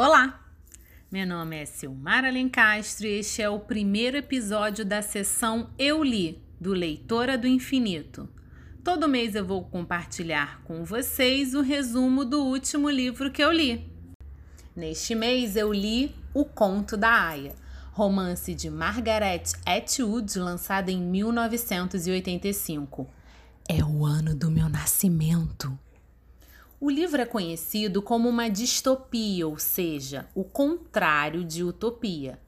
Olá! Meu nome é Silmara Lencastre e este é o primeiro episódio da sessão Eu Li, do Leitora do Infinito. Todo mês eu vou compartilhar com vocês o resumo do último livro que eu li. Neste mês eu li O Conto da Aya, romance de Margaret Atwood, lançado em 1985. É o ano do meu nascimento. O livro é conhecido como uma distopia, ou seja, o contrário de utopia.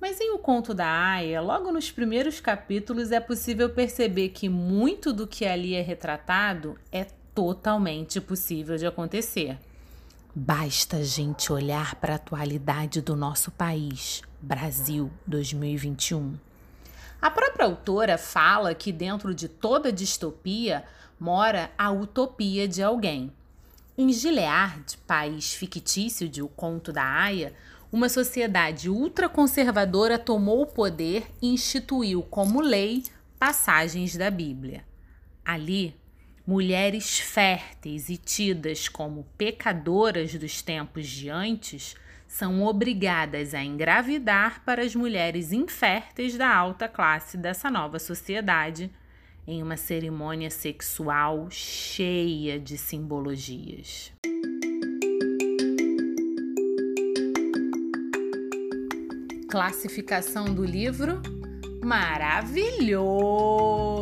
Mas em O Conto da Aya, logo nos primeiros capítulos é possível perceber que muito do que ali é retratado é totalmente possível de acontecer. Basta a gente olhar para a atualidade do nosso país, Brasil 2021. A própria autora fala que dentro de toda distopia mora a utopia de alguém. Em Gilead, país fictício de O Conto da Aya, uma sociedade ultraconservadora tomou o poder e instituiu como lei passagens da Bíblia. Ali, mulheres férteis e tidas como pecadoras dos tempos de antes são obrigadas a engravidar para as mulheres inférteis da alta classe dessa nova sociedade em uma cerimônia sexual cheia de simbologias. Classificação do livro: maravilhoso!